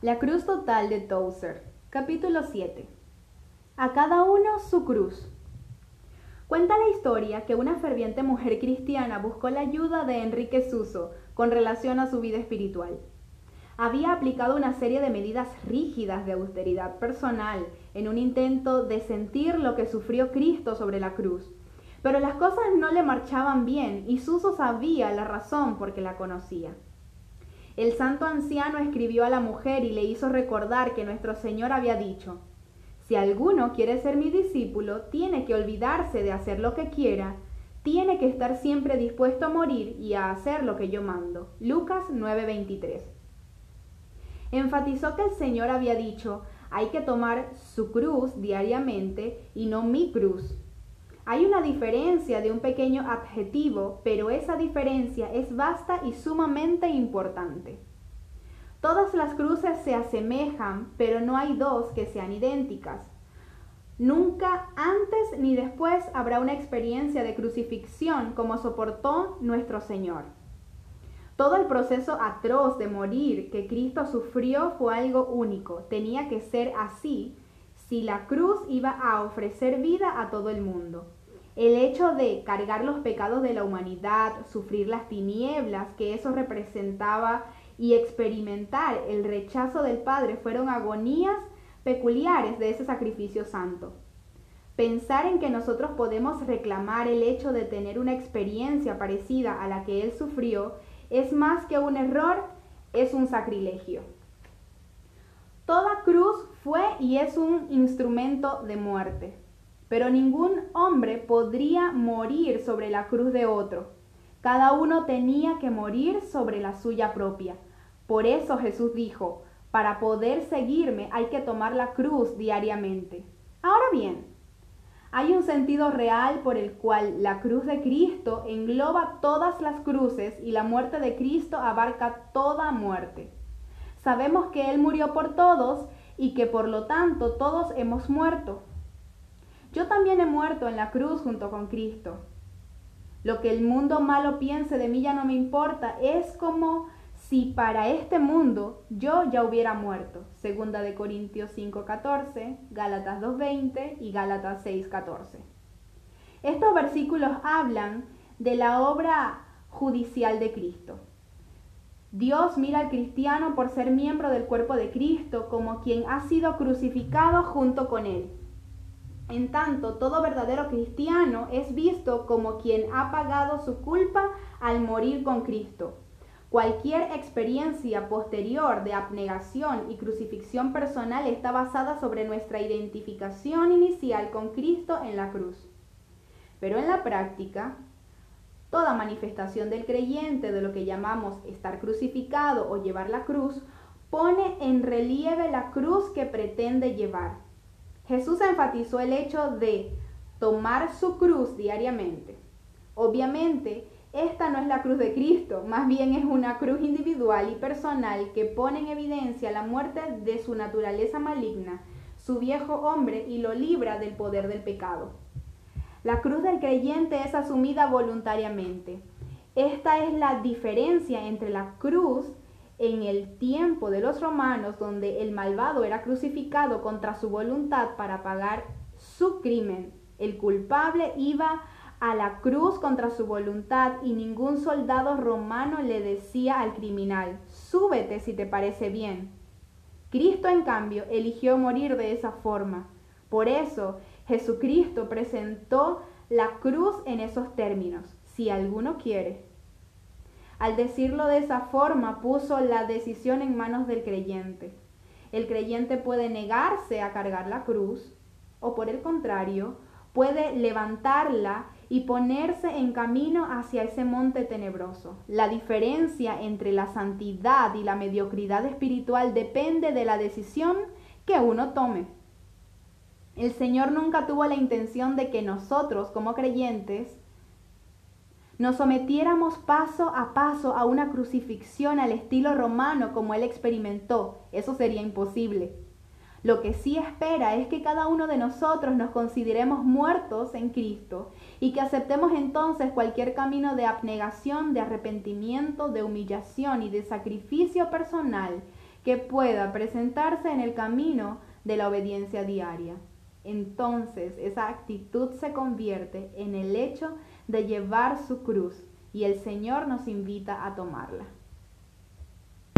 La cruz total de Towser. Capítulo 7. A cada uno su cruz. Cuenta la historia que una ferviente mujer cristiana buscó la ayuda de Enrique Suso con relación a su vida espiritual. Había aplicado una serie de medidas rígidas de austeridad personal en un intento de sentir lo que sufrió Cristo sobre la cruz. Pero las cosas no le marchaban bien y Suso sabía la razón porque la conocía. El santo anciano escribió a la mujer y le hizo recordar que nuestro Señor había dicho, si alguno quiere ser mi discípulo, tiene que olvidarse de hacer lo que quiera, tiene que estar siempre dispuesto a morir y a hacer lo que yo mando. Lucas 9:23. Enfatizó que el Señor había dicho, hay que tomar su cruz diariamente y no mi cruz. Hay una diferencia de un pequeño adjetivo, pero esa diferencia es vasta y sumamente importante. Todas las cruces se asemejan, pero no hay dos que sean idénticas. Nunca antes ni después habrá una experiencia de crucifixión como soportó nuestro Señor. Todo el proceso atroz de morir que Cristo sufrió fue algo único. Tenía que ser así si la cruz iba a ofrecer vida a todo el mundo. El hecho de cargar los pecados de la humanidad, sufrir las tinieblas que eso representaba y experimentar el rechazo del Padre fueron agonías peculiares de ese sacrificio santo. Pensar en que nosotros podemos reclamar el hecho de tener una experiencia parecida a la que Él sufrió es más que un error, es un sacrilegio. Toda cruz fue y es un instrumento de muerte. Pero ningún hombre podría morir sobre la cruz de otro. Cada uno tenía que morir sobre la suya propia. Por eso Jesús dijo, para poder seguirme hay que tomar la cruz diariamente. Ahora bien, hay un sentido real por el cual la cruz de Cristo engloba todas las cruces y la muerte de Cristo abarca toda muerte. Sabemos que Él murió por todos y que por lo tanto todos hemos muerto. Yo también he muerto en la cruz junto con Cristo. Lo que el mundo malo piense de mí ya no me importa. Es como si para este mundo yo ya hubiera muerto. Segunda de Corintios 5:14, Gálatas 2:20 y Gálatas 6:14. Estos versículos hablan de la obra judicial de Cristo. Dios mira al cristiano por ser miembro del cuerpo de Cristo como quien ha sido crucificado junto con él. En tanto, todo verdadero cristiano es visto como quien ha pagado su culpa al morir con Cristo. Cualquier experiencia posterior de abnegación y crucifixión personal está basada sobre nuestra identificación inicial con Cristo en la cruz. Pero en la práctica, toda manifestación del creyente de lo que llamamos estar crucificado o llevar la cruz pone en relieve la cruz que pretende llevar. Jesús enfatizó el hecho de tomar su cruz diariamente. Obviamente, esta no es la cruz de Cristo, más bien es una cruz individual y personal que pone en evidencia la muerte de su naturaleza maligna, su viejo hombre y lo libra del poder del pecado. La cruz del creyente es asumida voluntariamente. Esta es la diferencia entre la cruz en el tiempo de los romanos, donde el malvado era crucificado contra su voluntad para pagar su crimen. El culpable iba a la cruz contra su voluntad y ningún soldado romano le decía al criminal, súbete si te parece bien. Cristo, en cambio, eligió morir de esa forma. Por eso, Jesucristo presentó la cruz en esos términos. Si alguno quiere, al decirlo de esa forma, puso la decisión en manos del creyente. El creyente puede negarse a cargar la cruz o por el contrario, puede levantarla y ponerse en camino hacia ese monte tenebroso. La diferencia entre la santidad y la mediocridad espiritual depende de la decisión que uno tome. El Señor nunca tuvo la intención de que nosotros como creyentes nos sometiéramos paso a paso a una crucifixión al estilo romano como él experimentó, eso sería imposible. Lo que sí espera es que cada uno de nosotros nos consideremos muertos en Cristo y que aceptemos entonces cualquier camino de abnegación, de arrepentimiento, de humillación y de sacrificio personal que pueda presentarse en el camino de la obediencia diaria. Entonces esa actitud se convierte en el hecho de llevar su cruz y el Señor nos invita a tomarla.